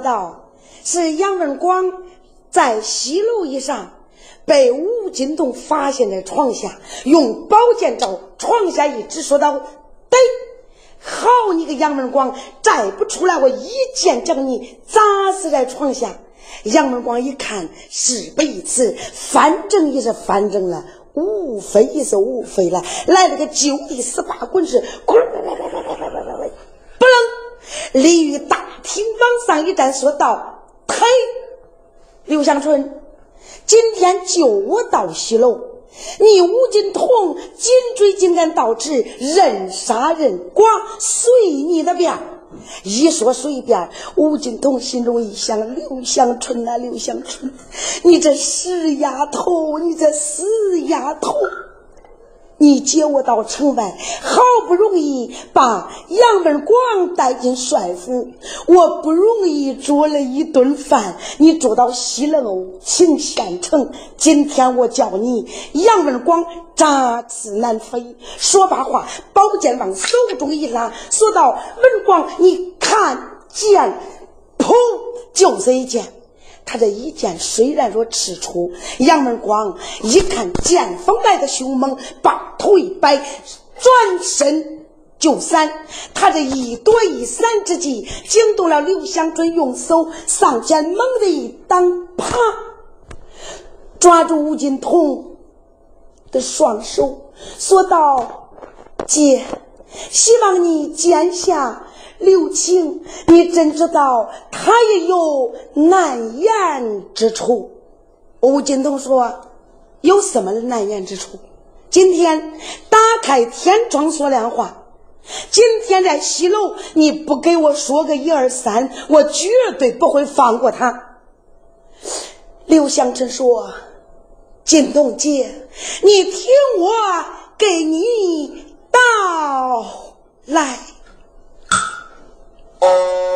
道，是杨文广在西楼以上。被吴金栋发现在床下，用宝剑照床下一指，说道：“得，好你个杨文广，再不出来，我一剑将你砸死在床下。”杨文广一看，事不宜迟，反正也是反正了，无非也是无非了，来了个就地十八滚式，滚滚滚滚滚滚滚滚滚，不能立于大厅往上一站，说道：“嘿，刘香春。”今天就我到西楼，你吴金童紧追紧赶到此，任杀任剐，随你的便。一说随便，吴金童心中一想：刘香春啊，刘香春，你这死丫头，你这死丫头！你接我到城外，好不容易把杨文广带进帅府，我不容易做了一顿饭，你住到西楼请县城。今天我叫你杨文广扎刺难飞。说罢话，宝剑往手中一拉，说道：“文广，你看见？”砰，就是一剑。他这一剑虽然说刺出，杨文广一看剑锋来的凶猛，把头一摆，转身就闪。他这一躲一闪之际，惊动了刘香春，用手上前猛地一挡，啪，抓住吴金童的双手，说道：“姐，希望你剑下。”刘青，你真知道他也有难言之处。吴金东说：“有什么难言之处？今天打开天窗说亮话。今天在西楼，你不给我说个一二三，我绝对不会放过他。”刘香春说：“金东姐，你听我给你道来。” Música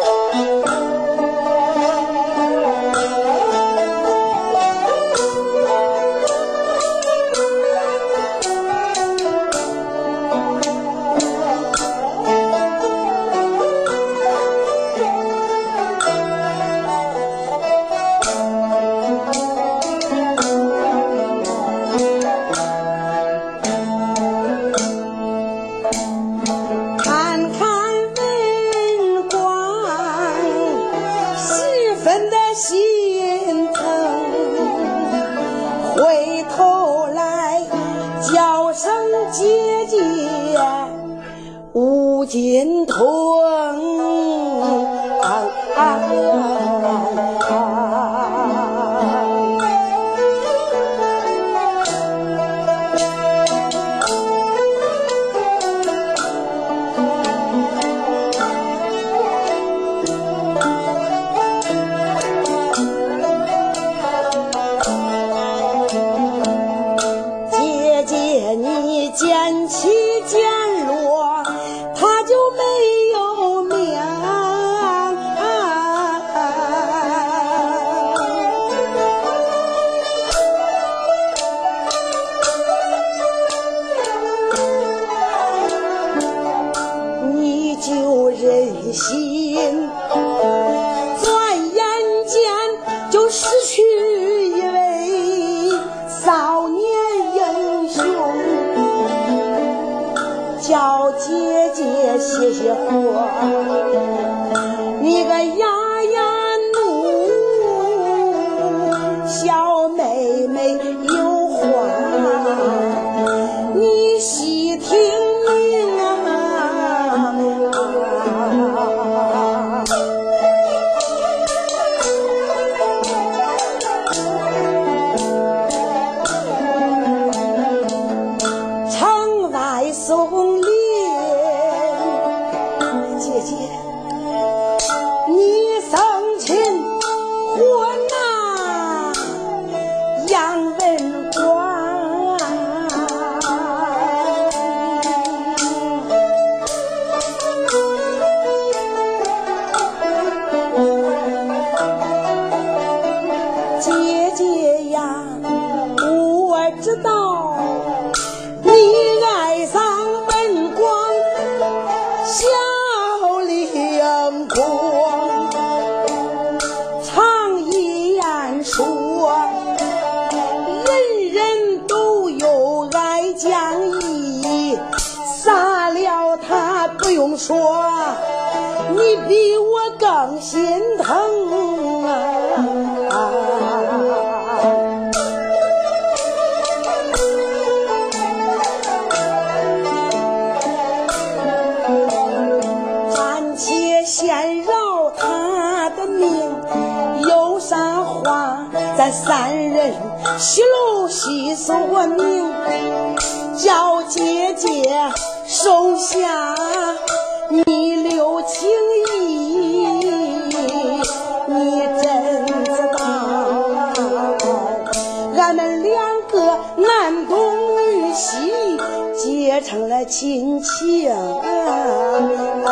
啊，你问。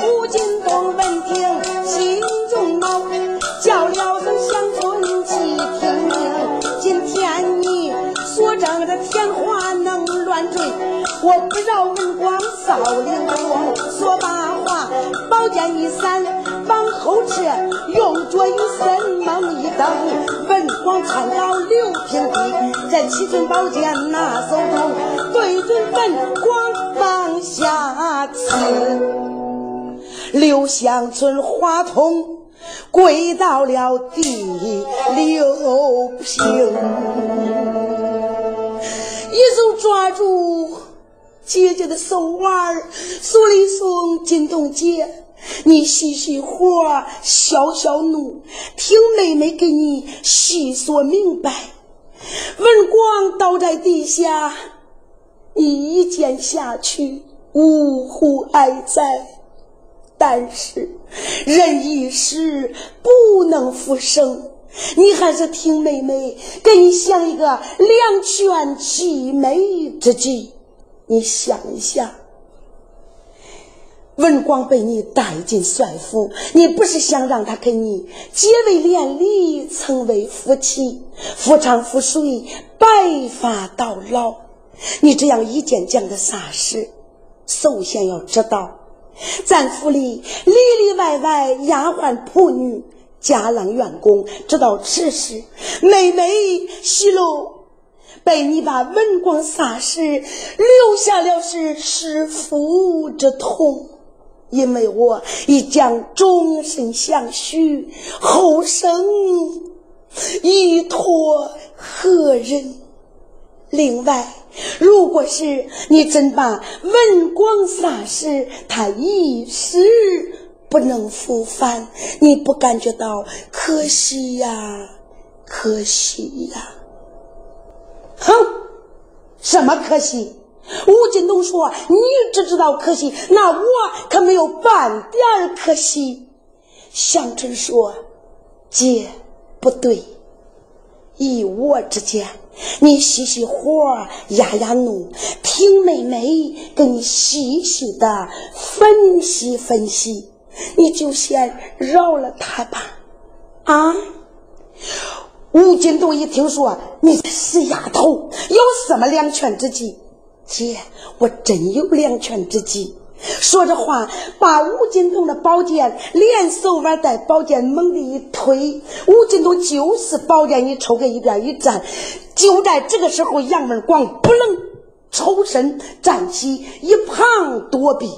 胡金栋闻听心中恼，叫了声乡村几听。今天你所挣的天花能乱坠，我不饶文官少灵光。说罢话，宝剑一闪。后撤，用着一身猛一蹬，文广窜到刘平地，这七寸宝剑拿手中，对准文光往下刺。刘香村花筒跪到了地，刘平一手抓住。姐姐的手腕，说了一声：“金东姐，你细细活，消消怒，听妹妹给你细说明白。文广倒在地下，你一剑下去，呜呼哀哉。但是人一时不能复生，你还是听妹妹给你想一个两全其美之计。”你想一想，文广被你带进帅府，你不是想让他跟你结为连理，成为夫妻，夫唱妇随，白发到老？你这样一件讲的啥事？首先要知道，咱府里里里外外丫鬟仆女、家郎员工知道此事，每每息怒。被你把文光撒失，留下了是弑父之痛，因为我已将终身相许，后生依托何人？另外，如果是你真把文光撒失，他一时不能复返，你不感觉到可惜呀？可惜呀！哼，什么可惜？吴金东说：“你只知道可惜，那我可没有半点可惜。”向春说：“姐，不对，以我之见，你细细活，压压怒，听妹妹给你细细的分析分析，你就先饶了他吧。”啊。吴金东一听说，你这死丫头有什么两全之计？姐，我真有两全之计。说着话，把吴金东的宝剑连手腕带宝剑猛地一推，吴金东就是宝剑一抽，给一边一站。就在这个时候，杨文广不能抽身站起，一旁躲避。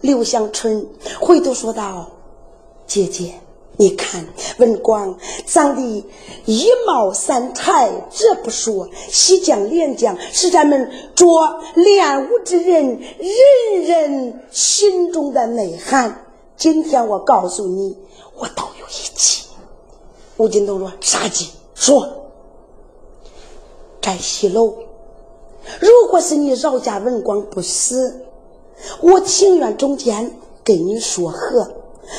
刘香春回头说道：“姐姐。”你看，文广长得一貌三才，这不说，西将连将是咱们做练武之人人人心中的内涵。今天我告诉你，我都有一计。吴金东说：“啥计？说。在西楼，如果是你饶家文广不死，我情愿中间跟你说和。”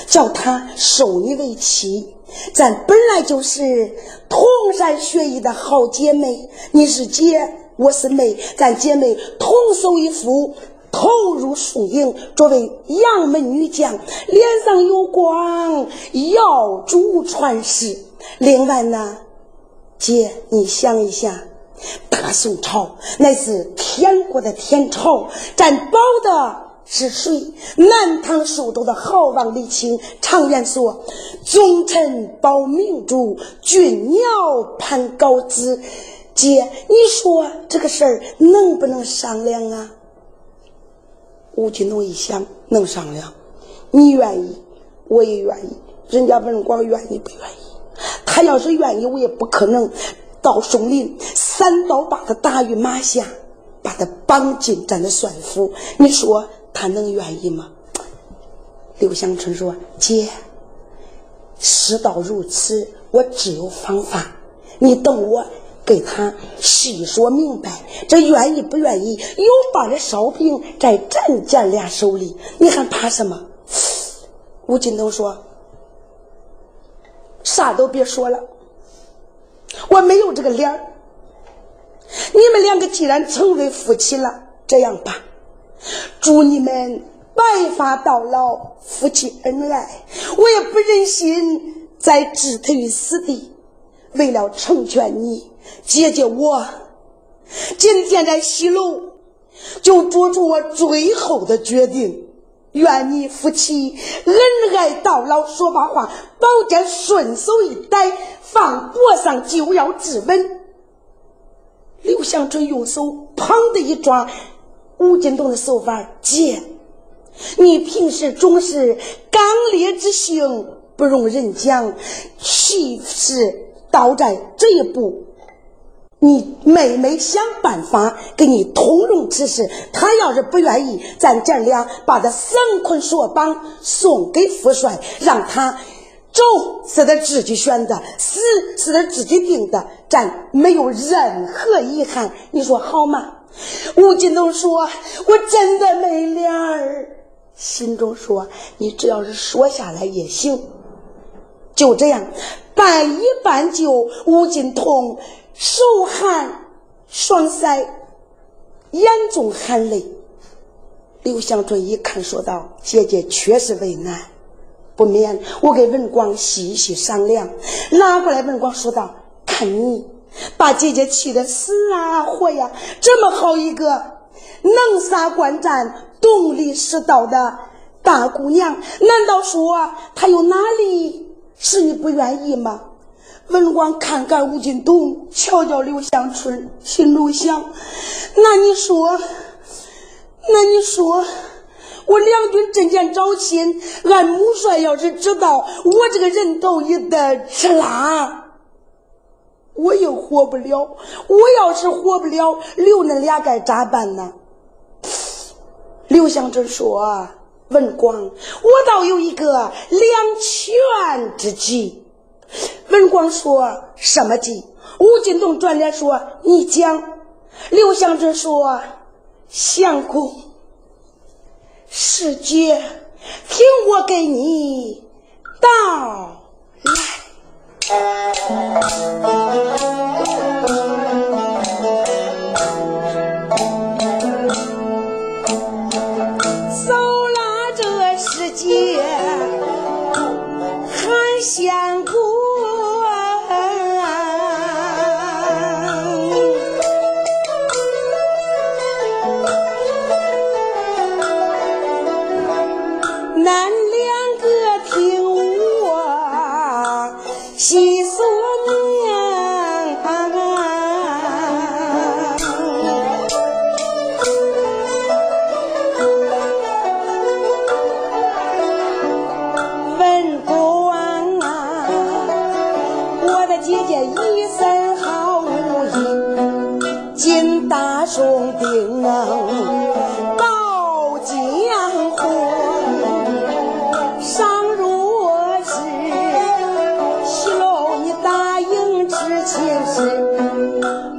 叫他收你为妻，咱本来就是同山学艺的好姐妹，你是姐，我是妹，咱姐妹同守一夫，投入输赢。作为杨门女将，脸上有光，耀祖传世。另外呢，姐，你想一想，大宋朝乃是天国的天朝，咱保的。是谁？南唐蜀州的好王李清，常言说：“忠臣保明主，俊鸟攀高枝。”姐，你说这个事儿能不能商量啊？吴金东一想，能商量。你愿意，我也愿意。人家文广愿意不愿意？他要是愿意，我也不可能到松林三刀把他打于马下，把他绑进咱的帅府。你说他能愿意吗？刘香春说：“姐，事到如此，我只有方法。你等我给他细说明白，这愿意不愿意？有把的烧饼在咱咱俩手里，你还怕什么？”吴金东说：“啥都别说了，我没有这个脸儿。你们两个既然成为夫妻了，这样吧，祝你们白发到老，夫妻恩爱。我也不忍心再置他于死地。为了成全你，姐姐我今天在西楼就做出我最后的决定。”愿你夫妻恩爱到老。说罢话，宝剑顺手一逮，放脖上就要自刎。刘向春用手砰的一抓吴金东的手法，姐，你平时总是刚烈之性，不容人讲，岂是到在这一步？你妹妹想办法给你通融此事，她要是不愿意，咱姐俩把他绳捆索绑，送给父帅，让他走是他自己选的，死是他自己定的，咱没有任何遗憾。你说好吗？吴金东说：“我真的没脸儿。”心中说：“你只要是说下来也行。”就这样，半依半就，吴金通。手寒，双腮，眼中含泪。刘香春一看，说道：“姐姐确实为难，不免我给文光细细商量。”拿过来，文光说道：“看你把姐姐气得死啊活呀！这么好一个能杀惯战、懂礼识道的大姑娘，难道说她有哪里是你不愿意吗？”文广看看吴金东，瞧瞧刘香春，心中想：那你说，那你说，我两军阵前招亲，俺母帅要是知道我这个人头也得吃辣，我又活不了。我要是活不了，留那俩该咋办呢？刘香春说：“文广，我倒有一个两全之计。”文广说什么计？吴金东转脸说：“你讲。”刘香春说：“相公，师姐，听我给你道来。”走了这世界，很险。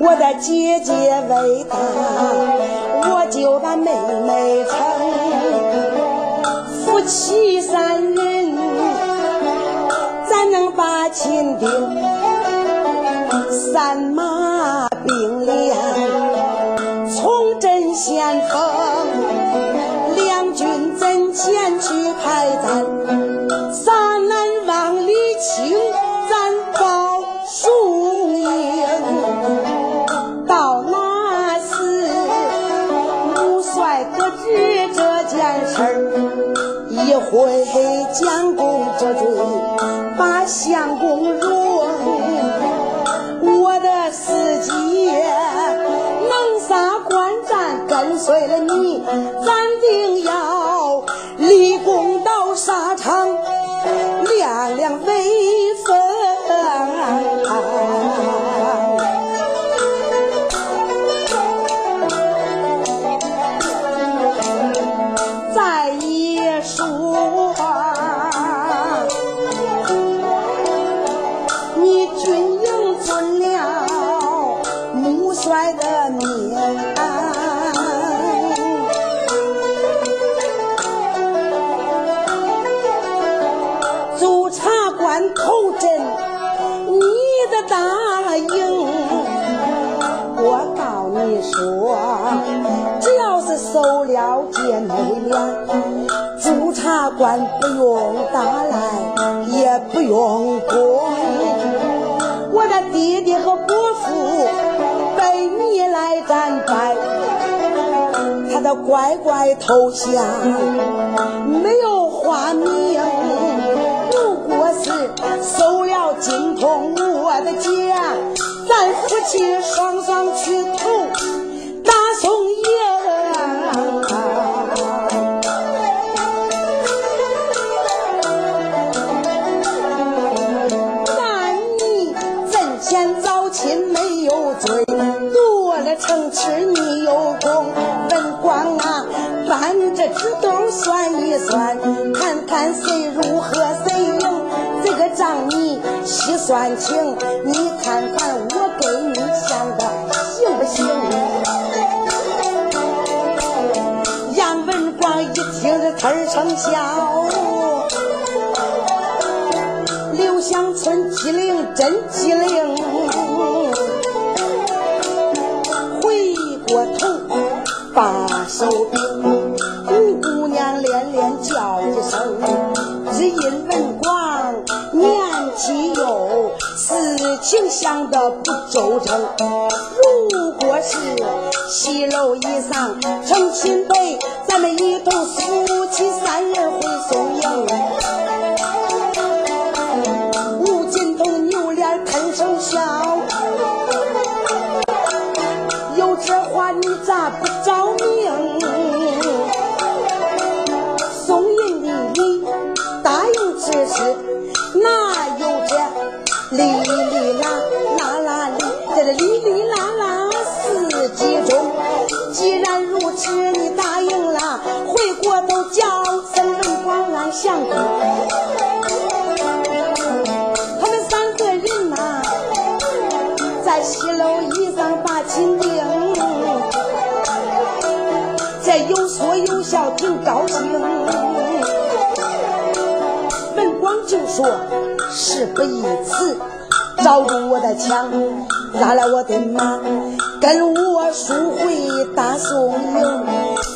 我的姐姐为大，我就把妹妹称。夫妻三人，咱能把亲定？三马朱察官不用打来，也不用攻。我的弟弟和伯父被你来战败，他都乖乖投降，没有花名。如果是收了金通我的家，咱夫妻双双去投。城池你有功，文广啊，搬这纸兜算一算，看看谁如何谁赢，这个账你细算清，你看看我给你想的行不行？杨文广一听这词儿生笑，刘乡村机灵真机灵。把手柄，五姑娘连连叫一声，只因文广年纪幼，事情想得不周正。如果是西楼以上成亲辈，咱们一同夫妻三人会送迎。吴金童扭脸吞声笑。他们三个人呐，在西楼椅上把亲定。这有说有笑，挺高兴。文广就说：“事不宜迟，找住我的枪，拉来我的马，跟我赎回大宋营。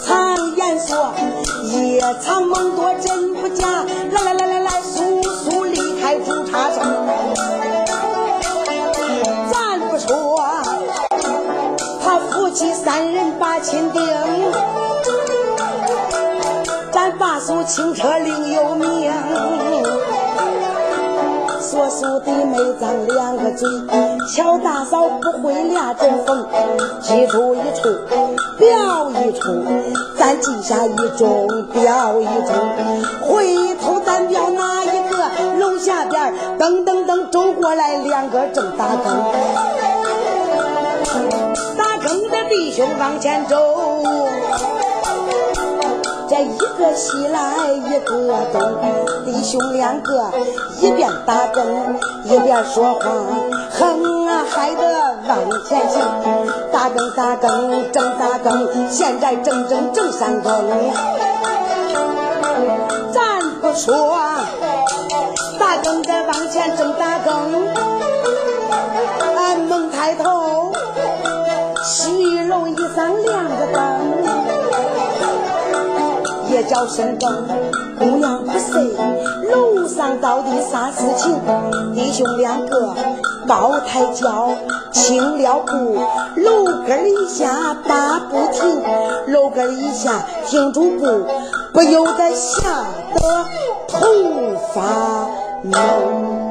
常言说，藏梦多真不假。来来来来来，速速离开朱茶城。咱不说，他夫妻三人把亲定。”咱八叔清车另有名，弟妹张两个嘴，乔大嫂不会俩阵风，记住一处，表一处，咱记下一中，表一中，回头咱表哪一个？楼下边噔噔噔走过来两个正打更，打更的弟兄往前走。一个西来一个东，弟兄两个一边打更一边说话，哼啊嗨的往前行。打更打更正打更，现在正正正三更。咱不说，打更在往前正打更，俺猛抬头，西楼一上亮着灯。叫声更，姑娘不睡，楼上到底啥事情？弟兄两个高抬脚，轻了步，楼根一下把不停，楼根一下停住步，不由得吓得头发懵。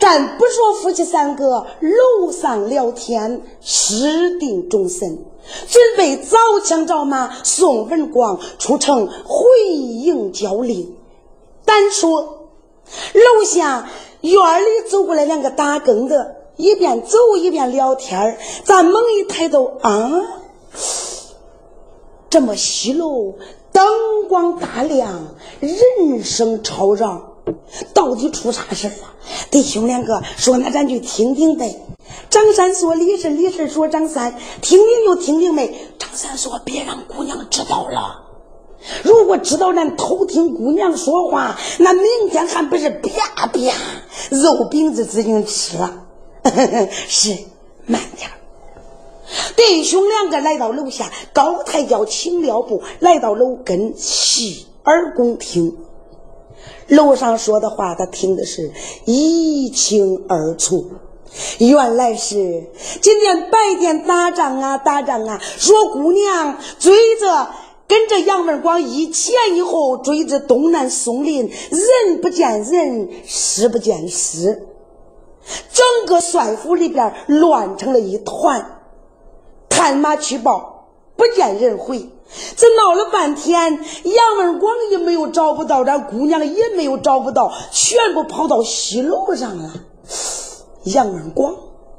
咱不说夫妻三个楼上聊天，失定终身，准备早枪找马送文广出城回营交令。单说楼下院里走过来两个打更的。一边走一边聊天咱猛一抬头啊，这么西楼灯光大亮，人声吵嚷，到底出啥事了？弟兄两个说：“那咱去听听呗。”张三说：“李婶，李婶说张三，听听就听听呗。”张三说：“别让姑娘知道了，如果知道咱偷听姑娘说话，那明天还不是啪啪肉饼子自行吃了。”是慢点弟兄两个来到楼下，高抬轿请了步，来到楼根洗耳恭听。楼上说的话，他听的是一清二楚。原来是今天白天打仗啊，打仗啊，说姑娘追着跟着杨文广一前一后追着东南松林，人不见人，尸不见尸。整个帅府里边乱成了一团，探马去报，不见人回。这闹了半天，杨文广也没有找不到，这姑娘也没有找不到，全部跑到西楼上了。杨文广，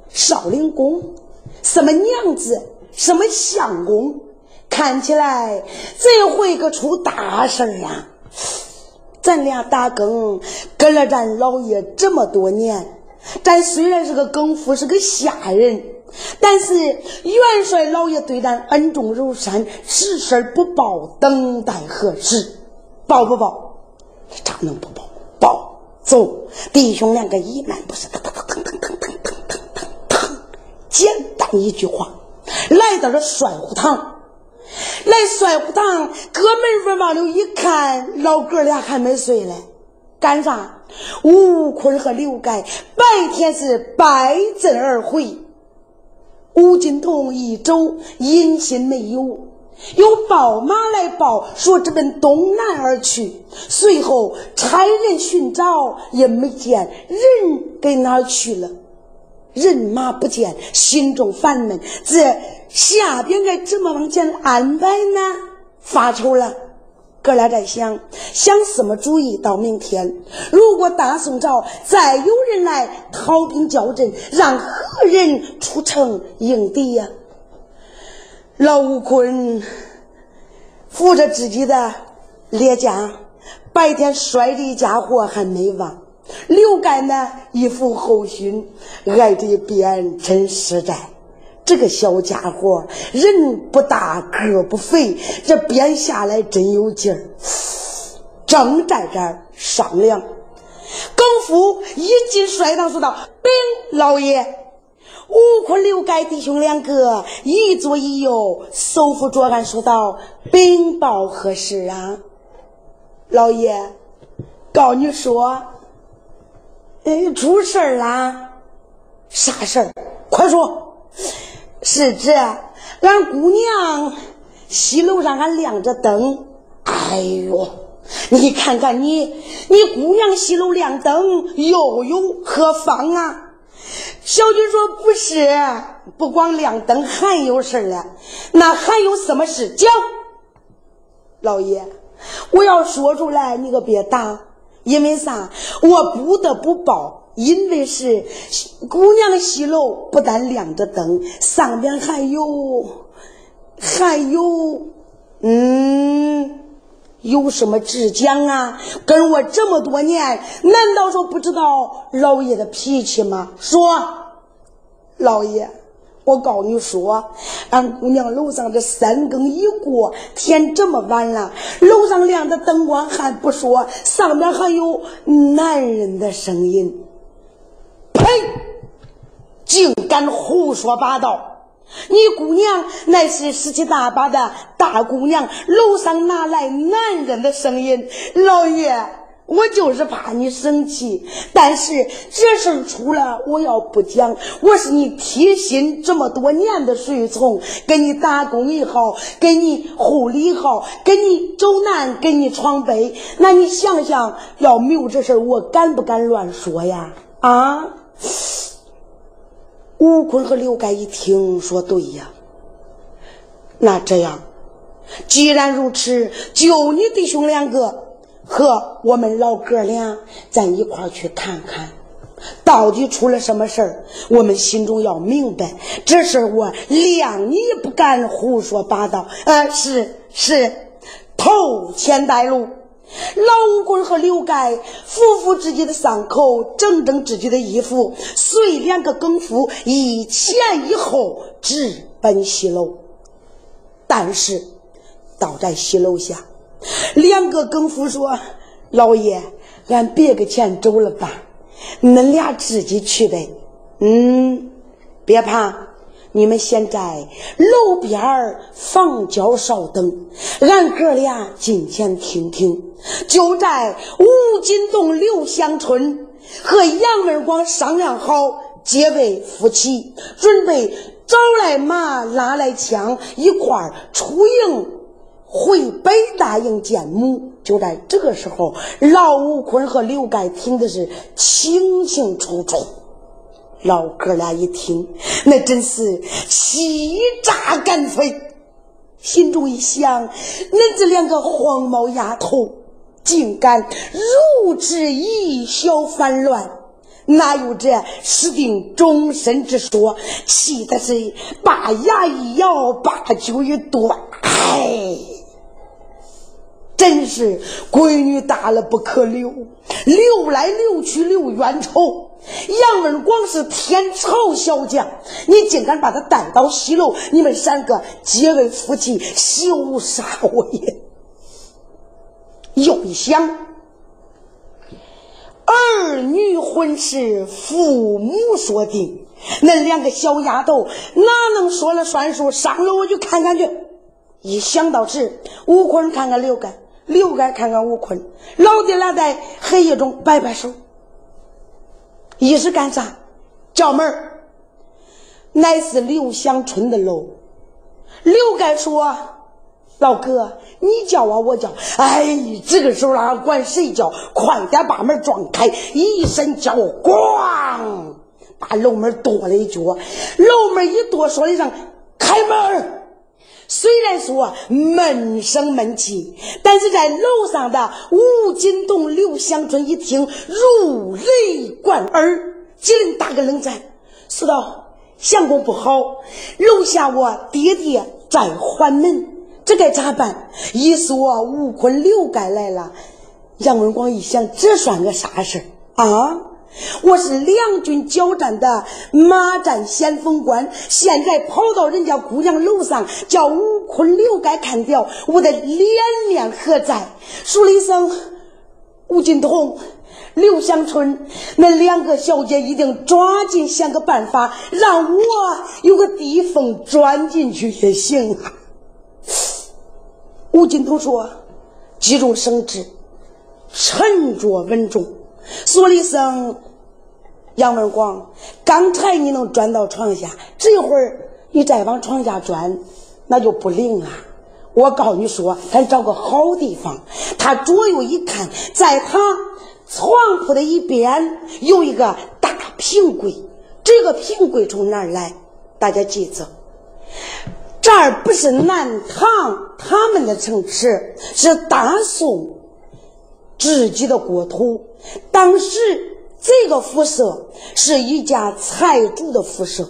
少林宫，什么娘子，什么相公，看起来这回可出大事儿啊！咱俩打更跟了咱老爷这么多年。咱虽然是个更夫，是个下人，但是元帅老爷对咱恩重如山，实事不报，等待何时？报不报？咋能不报？报！走，弟兄两个一慢不是，腾腾腾腾腾腾腾腾腾腾，简单一句话，来到了帅府堂。来帅府堂，哥们儿们往里一看，老哥俩还没睡嘞，干啥？吴坤和刘盖白天是败阵而回，吴金童一走，音信没有，有报马来报说直奔东南而去。随后差人寻找，也没见人给哪儿去了，人马不见，心中烦闷。这下边该怎么往前安排呢？发愁了。哥俩在想想什么主意？到明天，如果大宋朝再有人来讨兵交阵，让何人出城迎敌呀？老吴坤扶着自己的列家，白天摔的家伙还没忘。刘干呢，一副后勋，挨着一边真实在。这个小家伙人不大个不肥，这鞭下来真有劲儿。正在这儿商量，耿夫一进帅堂说道：“禀老爷，五坤、六盖弟兄两个一左一右，手扶桌案说道：‘禀报何事啊？’老爷，告你说，哎，出事儿啦！啥事儿？快说。”是这，俺姑娘西楼上还亮着灯。哎呦，你看看你，你姑娘西楼亮灯，又有何妨啊？小军说不是，不光亮灯，还有事了。那还有什么事？讲，老爷，我要说出来，你可别打，因为啥？我不得不报。因为是姑娘西楼，不但亮着灯，上边还有，还有，嗯，有什么志将啊？跟我这么多年，难道说不知道老爷的脾气吗？说，老爷，我告你说，俺姑娘楼上这三更一过，天这么晚了，楼上亮的灯光还不说，上面还有男人的声音。呸！竟敢胡说八道！你姑娘乃是十七大八的大姑娘，楼上哪来男人的声音？老爷，我就是怕你生气，但是这事儿出了，我要不讲，我是你贴心这么多年的随从，给你打工也好，给你护理好，给你走南，给你闯北，那你想想，要没有这事儿我敢不敢乱说呀？啊！吴坤和刘盖一听，说对呀，那这样，既然如此，就你弟兄两个。和我们老哥俩，咱一块去看看，到底出了什么事儿？我们心中要明白，这事儿我谅你不敢胡说八道。呃，是是，头前带路。老五棍和刘盖扶扶自己的伤口，整整自己的衣服，随两个更夫一前一后直奔西楼。但是，到在西楼下。两个更夫说：“老爷，俺别个钱走了吧，恁俩自己去呗。”嗯，别怕，你们先在楼边儿房角稍等，俺哥俩进前听听。就在吴金洞刘香春和杨文广商量好结为夫妻，准备找来马拉来枪，一块儿出营。回北大营见母，就在这个时候，老吴坤和刘盖听的是清清楚楚。老哥俩一听，那真是气炸干脆，心中一想：恁这两个黄毛丫头，竟敢如此以小反乱，哪有这死定终身之说？气的是把牙一咬，把酒一端，哎。真是闺女大了不可留，留来留去留冤仇。杨文广是天朝小将，你竟敢把他带到西楼，你们三个结为夫妻，羞杀我也！又一想，儿女婚事父母说定，那两个小丫头哪能说了算数？上楼我就看看去。一想到这，吴坤看看刘干。刘盖看看吴坤，老爹俩在黑夜中摆摆手，一是干啥？叫门儿，乃是刘香春的楼。刘盖说：“老哥，你叫啊，我叫。哎，这个时候哪管谁叫？快点把门撞开！一声叫，咣，把楼门跺了一脚。楼门一跺，说了一声：开门。虽然说闷声闷气，但是在楼上的吴金栋、刘香春一听，如雷贯耳，几人打个冷战，说道：“相公不好，楼下我爹爹在还门，这该咋办？”一说吴坤、刘盖来了，杨文广一想，这算个啥事啊？我是两军交战的马战先锋官，现在跑到人家姑娘楼上，叫吴坤、刘盖看掉，我的脸面何在？说了一声：“吴金童、刘香春，那两个小姐一定抓紧想个办法，让我有个地缝钻进去也行啊。”吴金童说：“急中生智，沉着稳重。”说了一声：“杨文广，刚才你能钻到床下，这会儿你再往床下钻，那就不灵了。我告诉你说，咱找个好地方。他左右一看，在他床铺的一边有一个大平柜，这个平柜从哪儿来？大家记着，这儿不是南唐他们的城池，是大宋。”自己的国土，当时这个辐射是一家财主的辐射，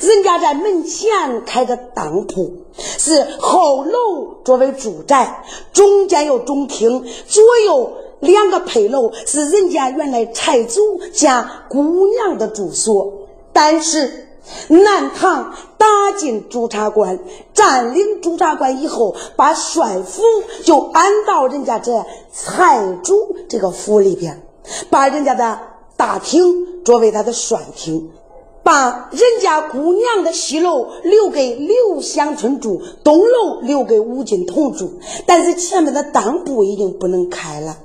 人家在门前开个当铺，是后楼作为住宅，中间有中厅，左右两个配楼是人家原来财主家姑娘的住所，但是。南唐打进朱察关，占领朱察关以后，把帅府就安到人家这财主这个府里边，把人家的大厅作为他的帅厅，把人家姑娘的西楼留给刘香春住，东楼留给吴金童住，但是前面的当铺已经不能开了。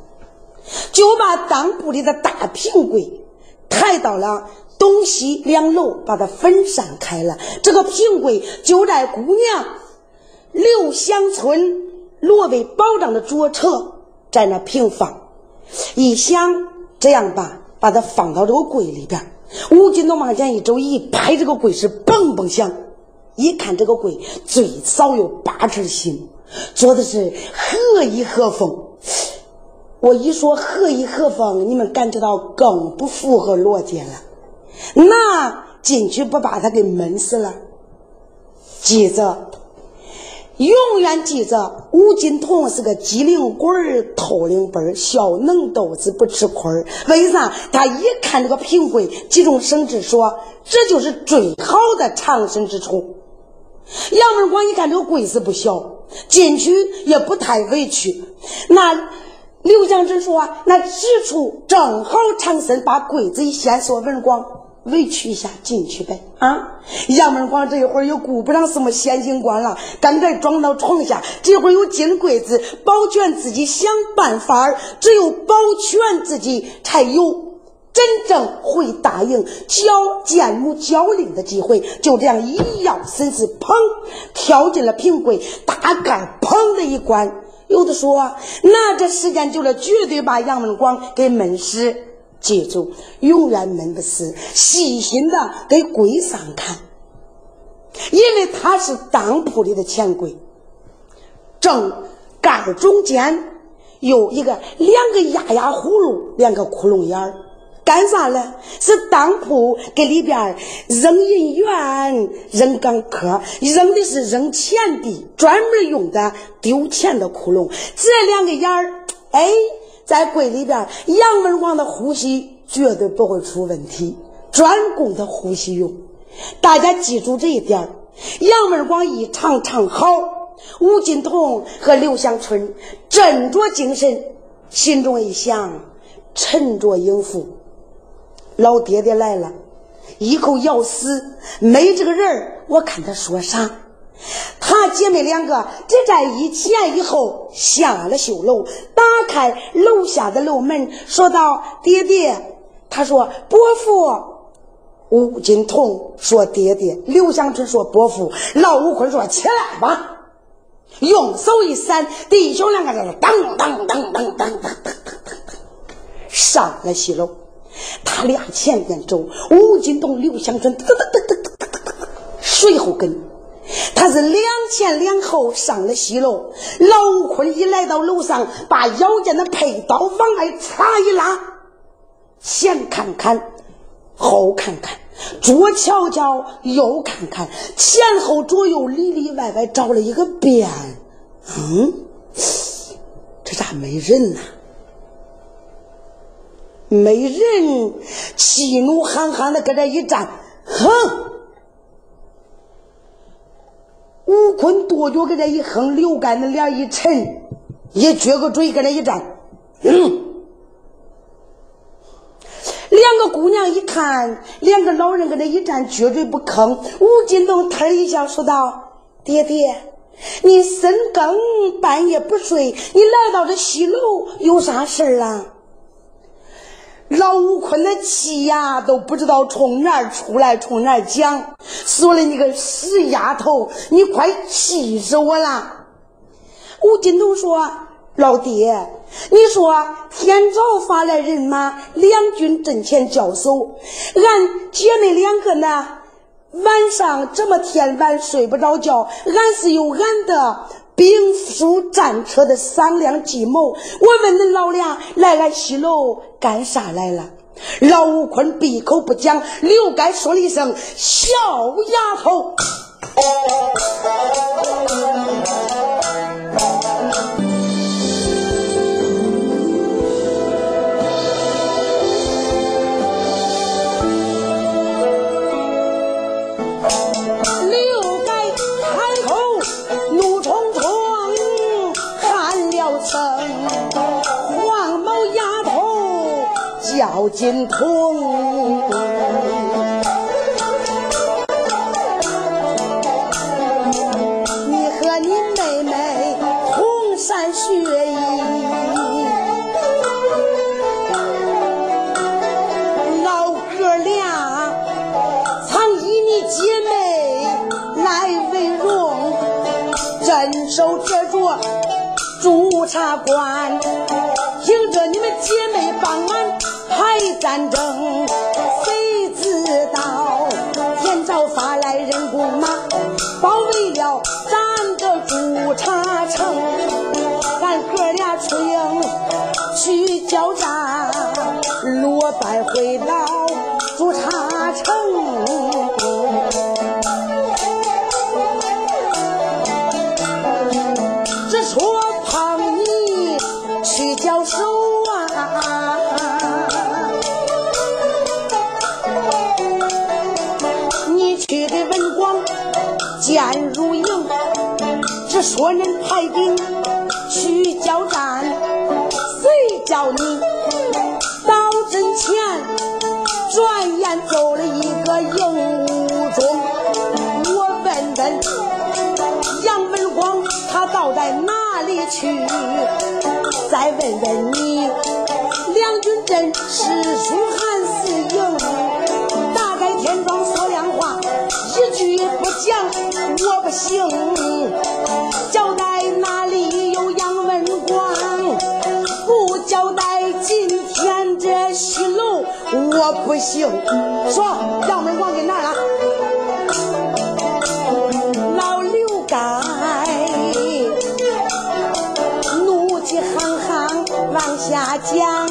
就把当铺里的大平柜抬到了东西两楼，把它分散开了。这个平柜就在姑娘刘乡村罗为保障的左侧，在那平放。一想这样吧，把它放到这个柜里边。吴金东往前一走，一拍这个柜是嘣嘣响。一看这个柜，最少有八成新，做的是何意何风。我一说何意何风，你们感觉到更不符合逻辑了。那进去不把他给闷死了？记着，永远记着，吴金童是个机灵鬼偷灵本小能豆子不吃亏儿为啥？他一看这个平柜，急中生智，说这就是最好的藏身之处。杨文广一看这个柜子不小，进去也不太委屈。那刘祥珍说：“那此处正好藏身，把柜子一掀，说文广委屈一下进去呗。”啊，杨文广这一会儿又顾不上什么显形官了，赶快装到床下。这会儿又进柜子，保全自己想办法只有保全自己才有。真正会答应交见母交令的机会，就这样一摇身子，砰，跳进了平柜，大盖砰的一关。有的说，那这时间久了，绝对把杨文广给闷死。记住，永远闷不死。细心的给柜上看，因为他是当铺里的钱柜，正盖中间有一个两个压压葫芦，两个窟窿眼儿。干啥嘞？是当铺给里边扔银元、扔钢壳，扔的是扔钱的，专门用的丢钱的窟窿。这两个眼儿，哎，在柜里边，杨文广的呼吸绝对不会出问题，专供他呼吸用。大家记住这一点。杨文广一唱唱好，吴金童和刘香春振着精神，心中一想，沉着应付。老爹爹来了，一口咬死，没这个人儿，我看他说啥。他姐妹两个只在一前一后下了绣楼，打开楼下的楼门，说道：“爹爹。”他说：“伯父。”吴金童说：“爹爹。”刘香春说：“伯父。”老吴坤说：“起来吧。”用手一闪，弟兄两个在那当当当当当当当当上了西楼。他俩前边走，吴金东、刘香春噔噔噔噔噔噔噔随后跟。他是两前两后上了西楼。老坤一来到楼上，把腰间的佩刀往外插一拉，前看看，后看看，左瞧瞧，右看看，前后左右里里外外找了一个遍。嗯，这咋没人呢？没人，气怒憨憨的搁这一站，哼！吴坤跺脚搁这一哼，刘干的脸一沉，一撅个嘴搁那一站，嗯。两个姑娘一看，两个老人搁那一站，撅嘴不吭。吴金东腾一下，说道：“爹爹，你深更半夜不睡，你来到这西楼有啥事儿啊？”老吴坤的气呀，都不知道从哪儿出来，从哪儿讲。说了你个死丫头，你快气死我了！吴金东说：“老爹，你说天早发来人马，两军阵前交手，俺姐妹两个呢，晚上这么天晚睡不着觉，俺是有俺的。”兵书战车的商量计谋，我问恁老俩来俺西楼干啥来了？老吴坤闭口不讲，刘该说了一声：“小丫头。”叫金童。你和你妹妹同山学艺，老哥俩曾以你姐妹来为荣，镇守这座驻茶馆，凭着你们姐妹帮。战争，谁知道？天朝发来人工马，包围了咱的驻茶城，俺哥俩出营去交战，落败回来。说恁排兵去交战，谁叫你到阵前，转眼走了一个营无中？我问问杨文广，他到在哪里去？再问问你，梁军阵是输还是赢？讲。我不行，交代哪里有杨文广？不交代今天这西楼，我不行。说杨文广给哪了？老刘该怒气哼哼往下讲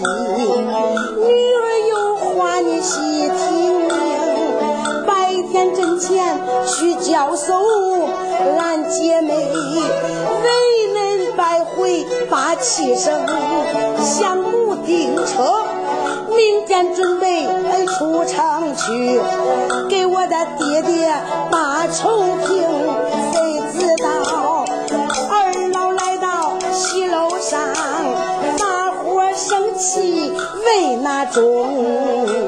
女儿有话你细听，白天阵前去交手，俺姐妹为恁拜会把气生，相母订车。明天准备出城去，给我的爹爹把仇平。没那种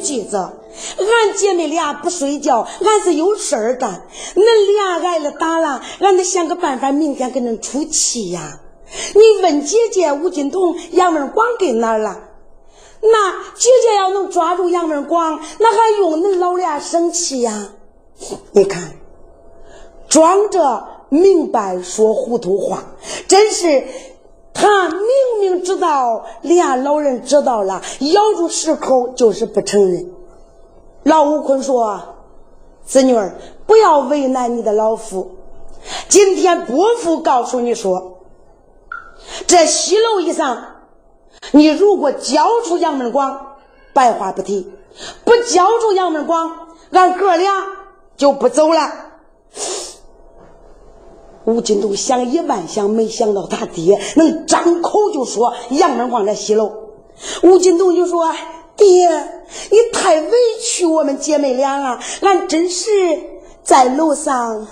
记着，俺姐妹俩不睡觉，俺是有事儿干。恁俩挨了打了，俺得想个办法，明天给恁出气呀。你问姐姐吴金彤、杨文广给哪儿了？那姐姐要能抓住杨文广，那还用恁老俩生气呀？你看，装着明白说糊涂话，真是。他明明知道俩老人知道了，咬住石口就是不承认。老吴坤说：“子女儿，不要为难你的老父。今天伯父告诉你说，这西楼一上，你如果交出杨门广，白话不提；不交出杨门广，俺哥俩就不走了。”吴金东想一万想，没想到他爹能张口就说杨门广在西楼。吴金东就说：“爹，你太委屈我们姐妹俩了，俺真是在楼上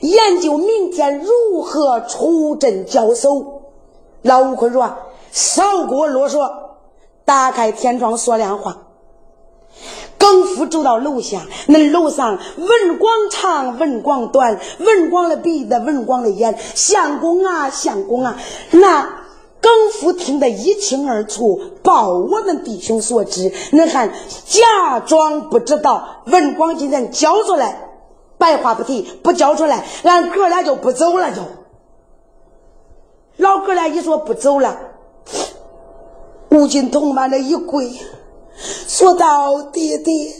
研究明天如何出阵交手。”老吴坤说：“少给我啰嗦，打开天窗说亮话。”更夫走到楼下，那楼上文广长，文广短，文广的鼻子，文广的眼，相公啊，相公啊！那更夫听得一清二楚，报我们弟兄所知。你还，假装不知道，文广今天交出来，白话不提，不交出来，俺哥俩就不走了。就老哥俩一说不走了，吴金童往那一跪。说到爹爹，你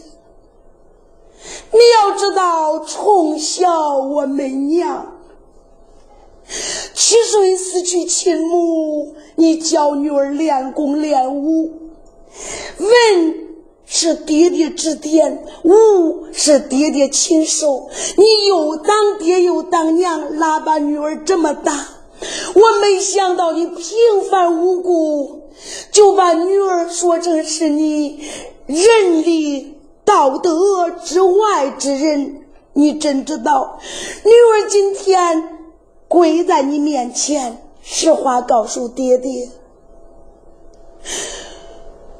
要知道，从小我们娘七岁失去亲母，你教女儿练功练武，文是爹爹指点，武是爹爹亲手。你又当爹又当娘，哪把女儿这么大？我没想到你平凡无故就把女儿说成是你人力道德之外之人。你真知道，女儿今天。跪在你面前，实话告诉爹爹。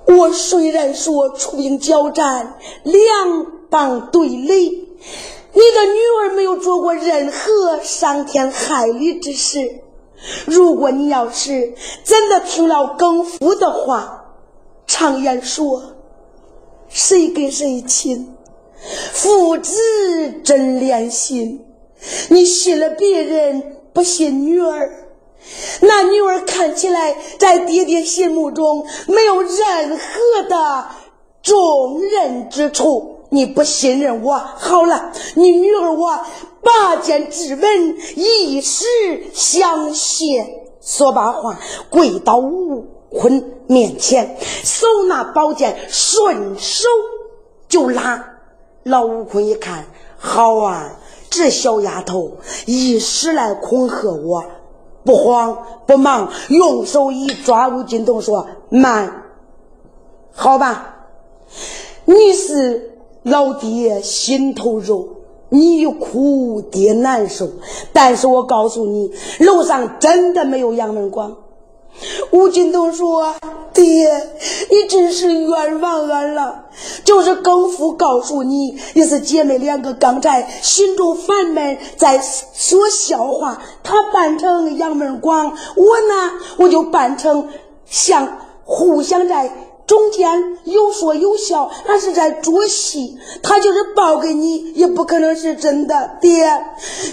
我虽然说出兵交战，两帮对垒，你的女儿没有做过任何伤天害理之事。如果你要是真的听了更夫的话，常言说，谁跟谁亲，父子真连心。你信了别人。不信女儿，那女儿看起来在爹爹心目中没有任何的重任之处。你不信任我，好了，你女儿我拔剑质问，一时相谢。说罢话，跪到吴坤面前，手拿宝剑，顺手就拉。老吴坤一看，好啊。这小丫头一时来恐吓我，不慌不忙，用手一抓，吴金东说：“慢，好吧，你是老爹心头肉，你一哭爹难受。但是我告诉你，楼上真的没有杨文广。”吴金东说：“爹，你真是冤枉俺了。就是更夫告诉你，也是姐妹两个刚才心中烦闷，在说笑话。他扮成杨门广，我呢，我就扮成像互相在中间有说有笑，那是在做戏。他就是报给你，也不可能是真的。爹，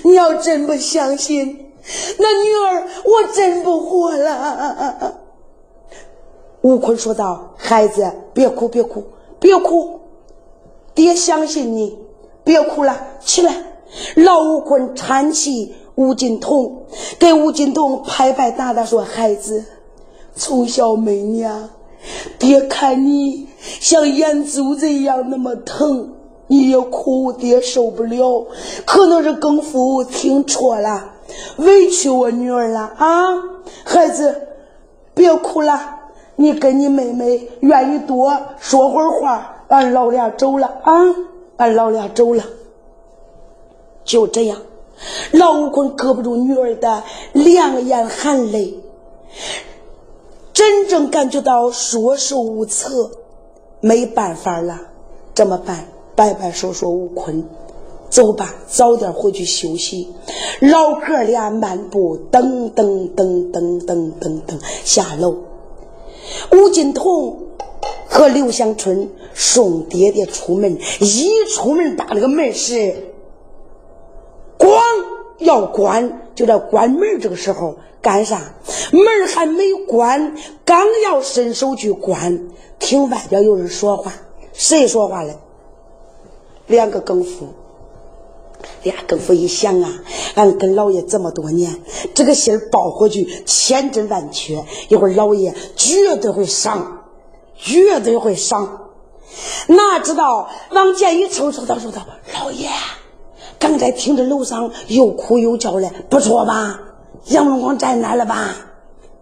你要真不相信。”那女儿，我真不活了。吴坤说道：“孩子，别哭，别哭，别哭，爹相信你，别哭了，起来。”老吴坤搀起吴金童，给吴金童拍拍打打说：“孩子，从小没娘，爹看你像眼珠子一样那么疼，你也哭，爹受不了。可能是更夫听错了。”委屈我女儿了啊，孩子，别哭了。你跟你妹妹愿意多说会儿话，俺老俩走了啊，俺老俩走了。就这样，老吴坤搁不住女儿的两眼含泪，真正感觉到束手无策，没办法了，怎么办？摆摆手说吴坤。走吧，早点回去休息。老哥俩漫步，噔噔噔噔噔噔噔下楼。吴金童和刘香春送爹爹出门，一出门把那个门是要关，就在关门这个时候干啥？门还没关，刚要伸手去关，听外边有人说话，谁说话了？两个更夫。俩更夫一想啊，俺跟老爷这么多年，这个信儿报回去千真万确，一会儿老爷绝对会赏，绝对会赏。哪知道王建一凑，说道说道，老爷，刚才听着楼上又哭又叫的，不错吧？杨文广在那了吧？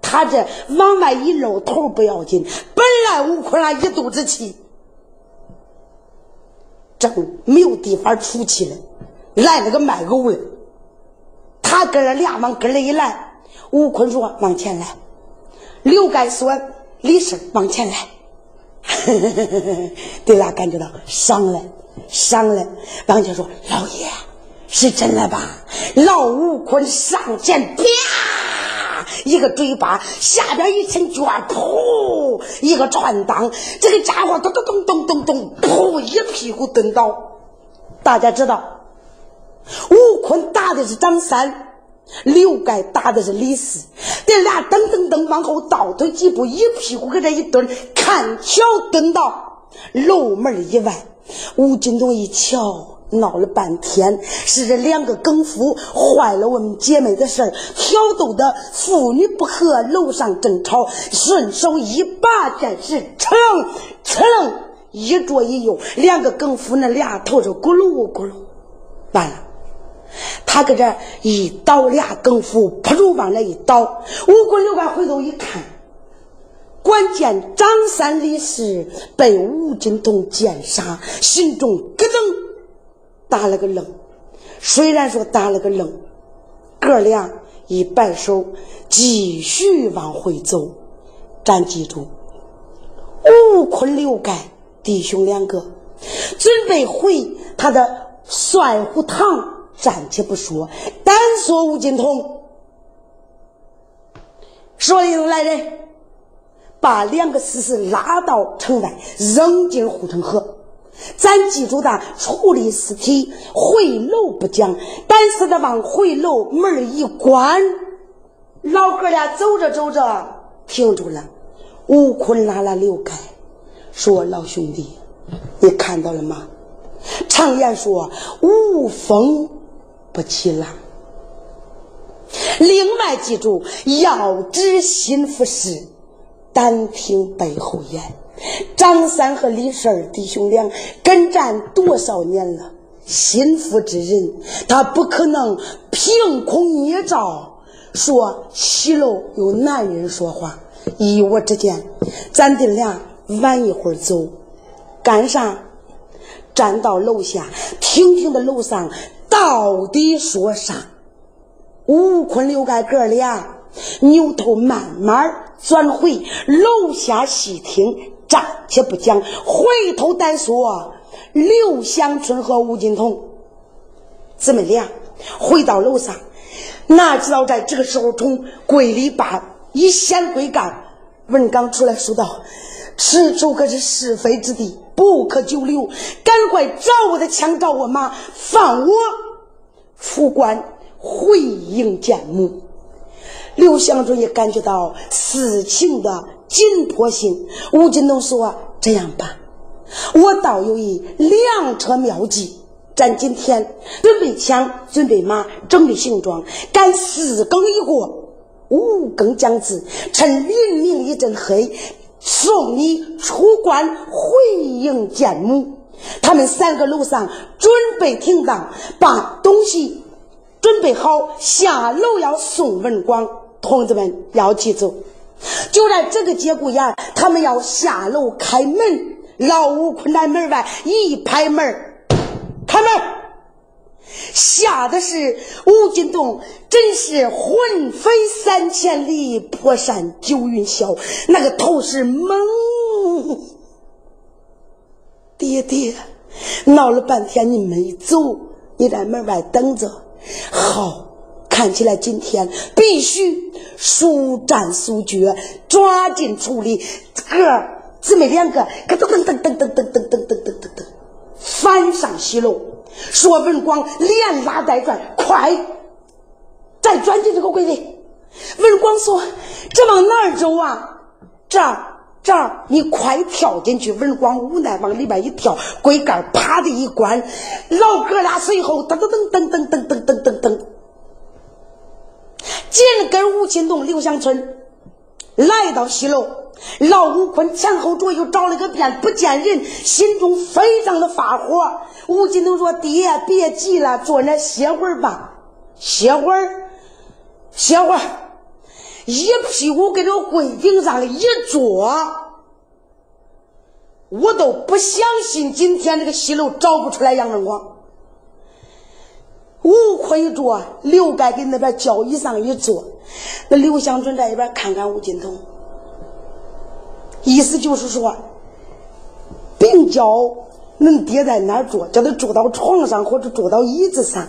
他这往外一露头不要紧，本来吴坤啊一肚子气，正没有地方出气了。来了个卖狗的，他跟着俩往跟里一来，吴坤说：“往前来。”刘盖说：“李生往前来。”对俩感觉到伤了，伤了。往前说：“老爷，是真的吧？”老吴坤上前，啪，一个嘴巴，下边一层卷，噗，一个串裆，这个家伙咚咚咚咚咚咚，噗，一屁股蹲倒。大家知道。吴坤打的是张三，刘盖打的是李四，这俩噔噔噔往后倒退几步，一屁股搁这一蹲，看巧蹲到楼门以外。吴金东一瞧，闹了半天，是这两个更夫坏了我们姐妹的事儿，挑逗的妇女不和，楼上争吵，顺手一把剑是噌噌一左一右，两个更夫那俩头就咕噜咕噜，完了，他搁这一倒，俩更夫扑住往那一倒，五棍六怪回头一看，关键张三李四被吴金童奸杀，心中咯噔。打了个愣，虽然说打了个愣，哥俩一摆手，继续往回走。咱记住，吴坤、刘盖弟兄两个准备回他的帅府堂。暂且不说，单说吴金通，说一声来人，把两个死尸拉到城外，扔进护城河。咱记住的，处理尸体回楼不讲，但是他往回楼门一关，老哥俩走着走着停住了。吴坤拉拉刘开，说：“老兄弟，你看到了吗？常言说，无风不起浪。另外记住，要知心腹事，单听背后言。”张三和李四弟兄俩跟战多少年了？心腹之人，他不可能凭空捏造说西楼有男人说话。依我之见，咱弟俩晚一会儿走，干啥？站到楼下听听，的楼上到底说啥？吴坤、刘盖哥俩扭头慢慢转回楼下细听。暂且不讲，回头单说刘香春和吴金童姊妹俩回到楼上，哪知道在这个时候，从柜里把一掀柜盖，文刚出来说道：“此处可是是非之地，不可久留，赶快找我的枪，找我马，放我出关回营见母。”刘香春也感觉到事情的。紧迫性，吴金东说：“这样吧，我倒有一良策妙计。咱今天准备枪，准备马，整理行装，赶四更一过，五更将至，趁黎明一阵黑，送你出关回营见母。他们三个楼上准备停当，把东西准备好，下楼要送文广。同志们要记住。”就在这个节骨眼，他们要下楼开门。老吴困在门外一拍门，开门。吓的是吴金东，真是魂飞三千里，破山九云霄，那个头是懵。爹爹，闹了半天你没走，你在门外等着。好。看起来今天必须速战速决，抓紧处理。哥姊妹两个，咯噔噔噔噔噔噔噔噔噔噔噔，翻上西楼。说文广连拉带拽，快，再钻进这个柜里。文广说：“这往哪儿走啊？这儿，这儿，你快跳进去。”文广无奈往里边一跳，柜盖啪的一关，老哥俩随后噔噔噔噔噔噔噔噔噔。紧跟吴金东、刘香春来到西楼，老吴坤前后左右找了个遍，不见人，心中非常的发火。吴金东说：“爹，别急了，坐那歇会儿吧，歇会儿，歇会儿。”一屁股给这柜顶上一坐，我都不相信今天这个西楼找不出来杨振广。吴坤一坐，刘盖给那边交椅上一坐，那刘香春在一边看看吴金童，意思就是说，病娇恁爹在那儿坐，叫他坐到床上或者坐到椅子上。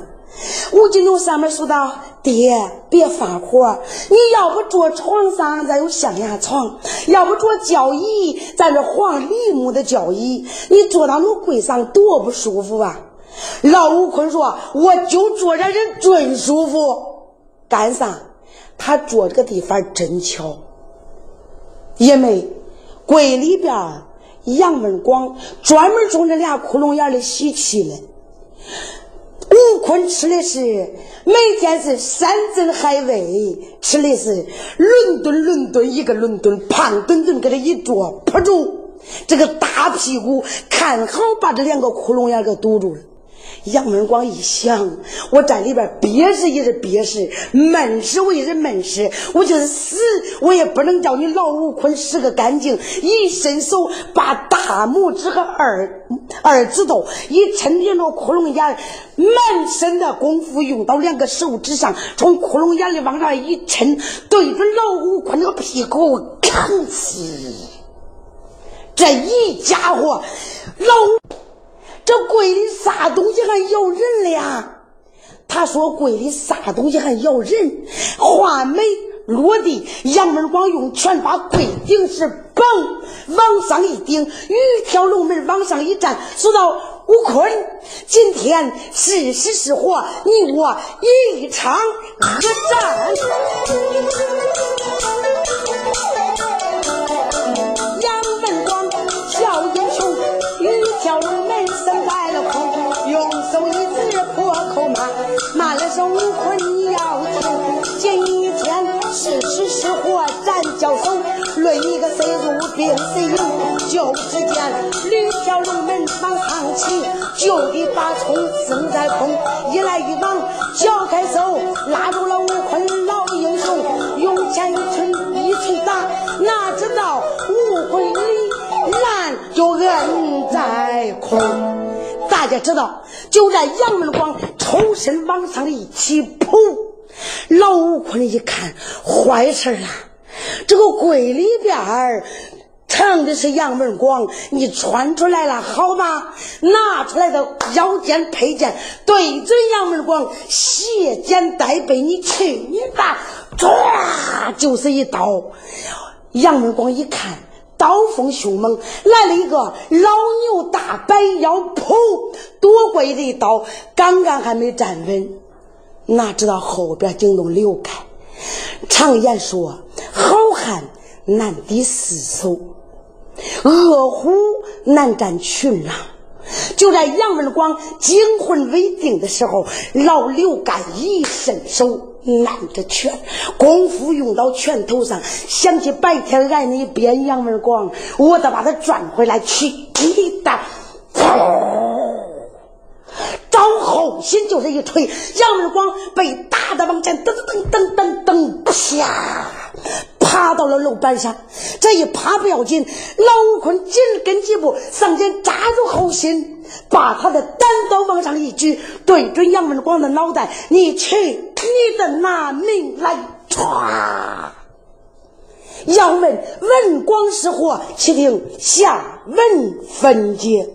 吴金童上面说道：“爹，别发火，你要不坐床上，咱有象牙床；要不坐交椅，咱这黄梨木的交椅，你坐到那柜上多不舒服啊！”老吴坤说：“我就坐这人真舒服，干啥？他坐这个地方真巧，因为柜里边杨文广专门从这俩窟窿眼里吸气了。吴坤吃的是每天是山珍海味，吃的是伦敦伦敦一个伦敦，胖墩墩给他一坐扑住，这个大屁股看好把这两个窟窿眼给堵住了。杨文广一想，我在里边憋死也是憋死，闷死我也是闷死，我就是死，我也不能叫你老吴坤死个干净。一伸手把大拇指和二二指头一抻，连着窟窿眼，满身的功夫用到两个手指上，从窟窿眼里往上一抻，对准老吴坤那个屁股，吭哧，这一家伙老。这柜里啥东西还咬人了呀？他说柜里啥东西还咬人？话没落地，杨门广用拳把柜顶是嘣往上一顶，鱼跳龙门往上一站，说道：“吴坤，今天是死是活，你我一场恶战。”吴坤，你要听，今一天是死是活，咱交手，论一个谁入兵谁赢。就只见吕小龙门往上起，就地把冲扔在空，一来一往，脚开手，拉住了吴坤老英雄，用前一拳一拳打，哪知道吴坤就摁在空。大家知道，就在杨文广抽身往上一起扑，老吴坤一看坏事了，这个柜里边儿藏的是杨文广，你穿出来了好吗？拿出来的腰间佩剑对准杨文广，斜肩带背，你去你的，唰就是一刀。杨文广一看。刀锋凶猛，来了一个老牛大摆腰，噗，躲过一刀，刚刚还没站稳，哪知道后边惊动刘开。常言说，好汉难敌四手，恶虎难战群狼。就在杨文广惊魂未定的时候，老刘干一伸手。拿着拳，功夫用到拳头上，想起白天挨那一鞭杨文广，我得把他转回来去你的！找后心就是一锤，杨文广被打的往前噔噔噔噔噔噔，啪，爬到了楼板上。这一爬不要紧，老坤紧跟几步上前扎住后心。把他的单刀往上一举，对准杨文广的脑袋，你去你的拿命来！抓！要问文广是何？且听下文分解。